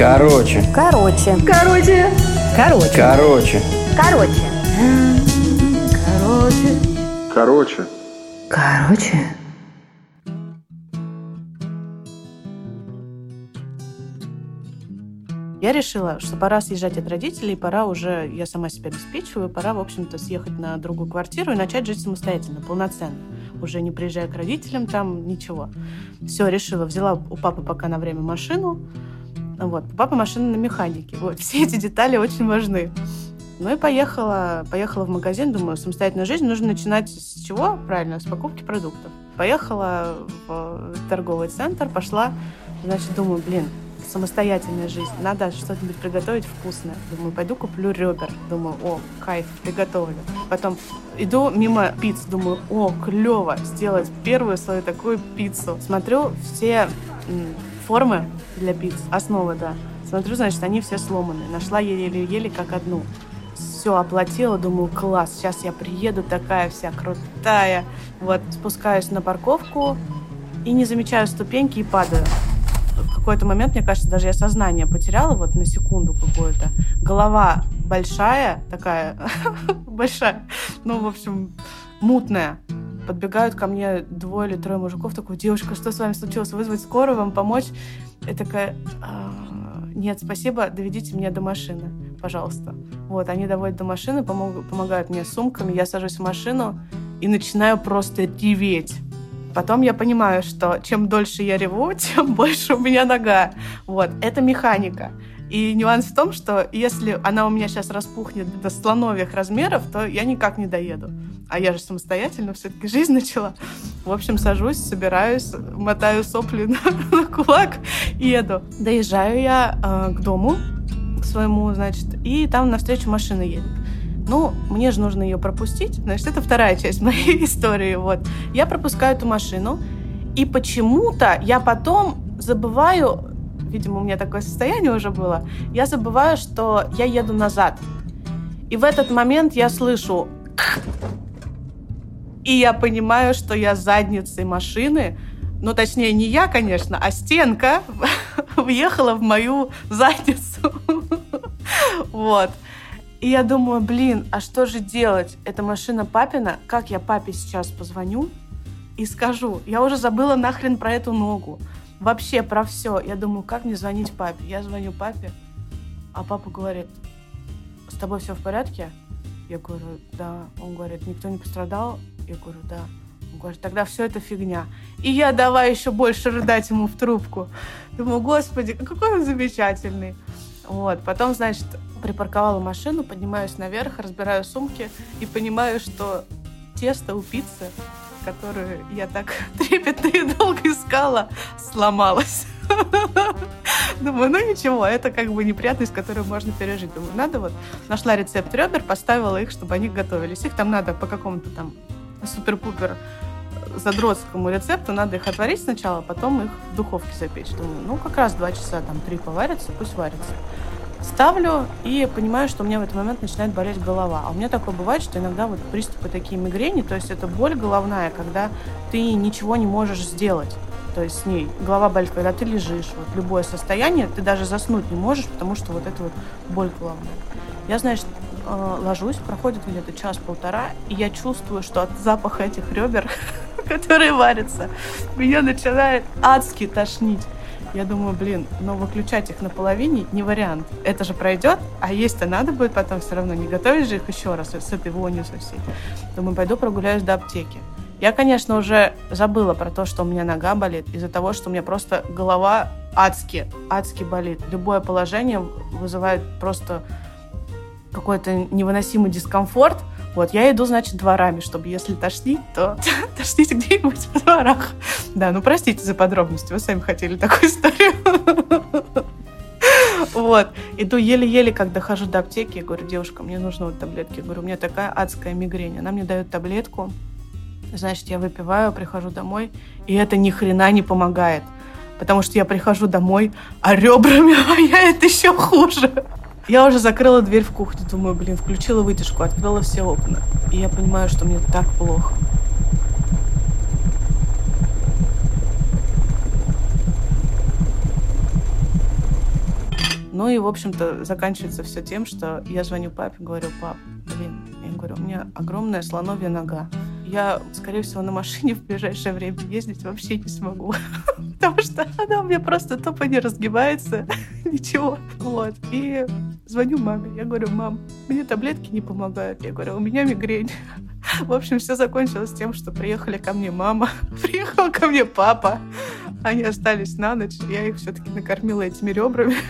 Короче. Короче. Короче. Короче. Короче. Короче. Короче. Короче. Короче. Я решила, что пора съезжать от родителей, пора уже, я сама себя обеспечиваю, пора, в общем-то, съехать на другую квартиру и начать жить самостоятельно, полноценно. Уже не приезжая к родителям, там ничего. Все, решила. Взяла у папы пока на время машину. Вот. У папы машина на механике. Вот. Все эти детали очень важны. Ну и поехала, поехала в магазин, думаю, самостоятельную жизнь нужно начинать с чего? Правильно, с покупки продуктов. Поехала в торговый центр, пошла, значит, думаю, блин, самостоятельная жизнь. Надо что-нибудь приготовить вкусное. Думаю, пойду куплю ребер. Думаю, о, кайф, приготовлю. Потом иду мимо пиц. Думаю, о, клево сделать первую свою такую пиццу. Смотрю все формы для пиц, основы, да. Смотрю, значит, они все сломаны. Нашла еле-еле как одну. Все оплатила, думаю, класс, сейчас я приеду такая вся крутая. Вот, спускаюсь на парковку и не замечаю ступеньки и падаю в какой-то момент, мне кажется, даже я сознание потеряла вот на секунду какую-то. Голова большая, такая большая, ну, в общем, мутная. Подбегают ко мне двое или трое мужиков, такой, девушка, что с вами случилось? Вызвать скорую, вам помочь? Я такая, «А, нет, спасибо, доведите меня до машины, пожалуйста. Вот, они доводят до машины, помогают, помогают мне сумками, я сажусь в машину и начинаю просто реветь Потом я понимаю, что чем дольше я реву, тем больше у меня нога. Вот, это механика. И нюанс в том, что если она у меня сейчас распухнет до слоновьих размеров, то я никак не доеду. А я же самостоятельно все-таки жизнь начала. В общем, сажусь, собираюсь, мотаю сопли на, на кулак и еду. Доезжаю я э, к дому к своему, значит, и там навстречу машина едет. Ну, мне же нужно ее пропустить. Значит, это вторая часть моей истории. Вот. Я пропускаю эту машину, и почему-то я потом забываю, видимо, у меня такое состояние уже было, я забываю, что я еду назад. И в этот момент я слышу и я понимаю, что я задницей машины, ну, точнее, не я, конечно, а стенка въехала в мою задницу. Вот. И я думаю, блин, а что же делать? Это машина папина. Как я папе сейчас позвоню и скажу? Я уже забыла нахрен про эту ногу. Вообще про все. Я думаю, как мне звонить папе? Я звоню папе, а папа говорит, с тобой все в порядке? Я говорю, да. Он говорит, никто не пострадал? Я говорю, да. Он говорит, тогда все это фигня. И я давай еще больше рыдать ему в трубку. Думаю, господи, какой он замечательный. Вот. Потом, значит, припарковала машину, поднимаюсь наверх, разбираю сумки и понимаю, что тесто у пиццы, которую я так трепетно и долго искала, сломалось. Думаю, ну ничего, это как бы неприятность, которую можно пережить. Думаю, надо вот, нашла рецепт ребер, поставила их, чтобы они готовились. Их там надо по какому-то там супер-пупер задротскому рецепту, надо их отварить сначала, а потом их в духовке запечь. Думаю, ну как раз два часа, там три поварятся, пусть варятся. Ставлю и понимаю, что у меня в этот момент начинает болеть голова. А у меня такое бывает, что иногда вот приступы такие мигрени, то есть это боль головная, когда ты ничего не можешь сделать. То есть с ней голова болит, когда ты лежишь, вот любое состояние, ты даже заснуть не можешь, потому что вот это вот боль головная. Я, значит, э, ложусь, проходит где-то час-полтора, и я чувствую, что от запаха этих ребер, которые варятся, меня начинает адски тошнить. Я думаю, блин, но выключать их наполовине не вариант. Это же пройдет, а есть-то надо будет потом все равно. Не готовить же их еще раз с этой вонью со всей. Думаю, пойду прогуляюсь до аптеки. Я, конечно, уже забыла про то, что у меня нога болит, из-за того, что у меня просто голова адски, адски болит. Любое положение вызывает просто какой-то невыносимый дискомфорт. Вот, я иду, значит, дворами, чтобы если тошнить, то тошните где-нибудь во дворах. Да, ну простите за подробности, вы сами хотели такую историю. Вот. Иду еле-еле, как дохожу до аптеки, я говорю, девушка, мне нужны вот таблетки. Я говорю, у меня такая адская мигрень. Она мне дает таблетку. Значит, я выпиваю, прихожу домой, и это ни хрена не помогает. Потому что я прихожу домой, а ребрами воняет еще хуже. Я уже закрыла дверь в кухню, думаю, блин, включила вытяжку, открыла все окна. И я понимаю, что мне так плохо. Ну и, в общем-то, заканчивается все тем, что я звоню папе, говорю, пап, блин, я говорю, у меня огромная слоновья нога. Я, скорее всего, на машине в ближайшее время ездить вообще не смогу. Потому что она у меня просто тупо не разгибается. Ничего. Вот. И звоню маме. Я говорю, мам, мне таблетки не помогают. Я говорю, у меня мигрень. В общем, все закончилось тем, что приехали ко мне мама, приехал ко мне папа. Они остались на ночь. Я их все-таки накормила этими ребрами.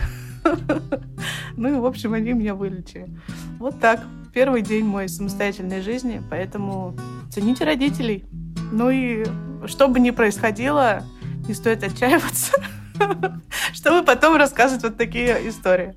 Ну и, в общем, они меня вылечили. Вот так. Первый день моей самостоятельной жизни, поэтому цените родителей. Ну и что бы ни происходило, не стоит отчаиваться, чтобы потом рассказывать вот такие истории.